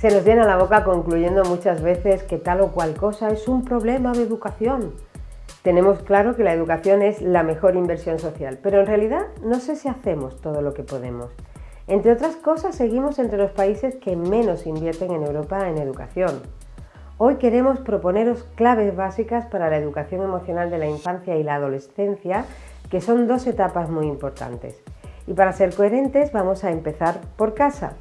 Se nos llena la boca concluyendo muchas veces que tal o cual cosa es un problema de educación. Tenemos claro que la educación es la mejor inversión social, pero en realidad no sé si hacemos todo lo que podemos. Entre otras cosas, seguimos entre los países que menos invierten en Europa en educación. Hoy queremos proponeros claves básicas para la educación emocional de la infancia y la adolescencia, que son dos etapas muy importantes. Y para ser coherentes vamos a empezar por casa.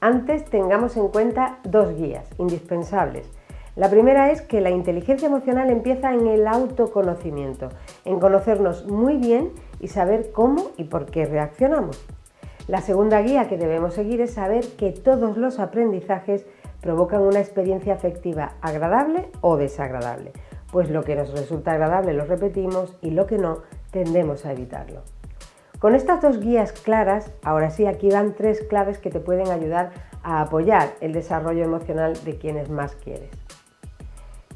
Antes tengamos en cuenta dos guías indispensables. La primera es que la inteligencia emocional empieza en el autoconocimiento, en conocernos muy bien y saber cómo y por qué reaccionamos. La segunda guía que debemos seguir es saber que todos los aprendizajes provocan una experiencia afectiva agradable o desagradable, pues lo que nos resulta agradable lo repetimos y lo que no tendemos a evitarlo. Con estas dos guías claras, ahora sí, aquí van tres claves que te pueden ayudar a apoyar el desarrollo emocional de quienes más quieres.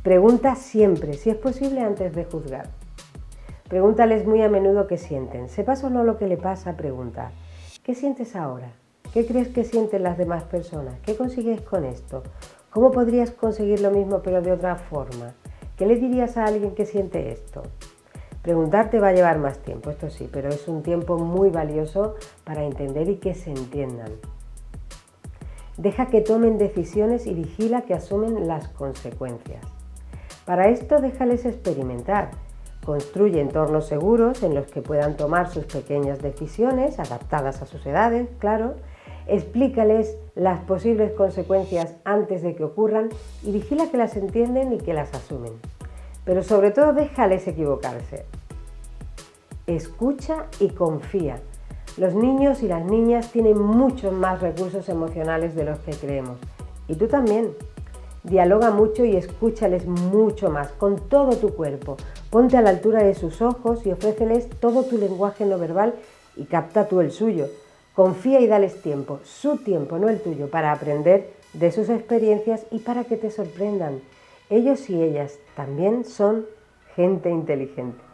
Pregunta siempre, si es posible, antes de juzgar. Pregúntales muy a menudo qué sienten. Sepas o no lo que le pasa, pregunta. ¿Qué sientes ahora? ¿Qué crees que sienten las demás personas? ¿Qué consigues con esto? ¿Cómo podrías conseguir lo mismo pero de otra forma? ¿Qué le dirías a alguien que siente esto? Preguntarte va a llevar más tiempo, esto sí, pero es un tiempo muy valioso para entender y que se entiendan. Deja que tomen decisiones y vigila que asumen las consecuencias. Para esto déjales experimentar. Construye entornos seguros en los que puedan tomar sus pequeñas decisiones, adaptadas a sus edades, claro. Explícales las posibles consecuencias antes de que ocurran y vigila que las entienden y que las asumen pero sobre todo déjales equivocarse. Escucha y confía. Los niños y las niñas tienen muchos más recursos emocionales de los que creemos. Y tú también. Dialoga mucho y escúchales mucho más, con todo tu cuerpo. Ponte a la altura de sus ojos y ofréceles todo tu lenguaje no verbal y capta tú el suyo. Confía y dales tiempo, su tiempo, no el tuyo, para aprender de sus experiencias y para que te sorprendan. Ellos y ellas también son gente inteligente.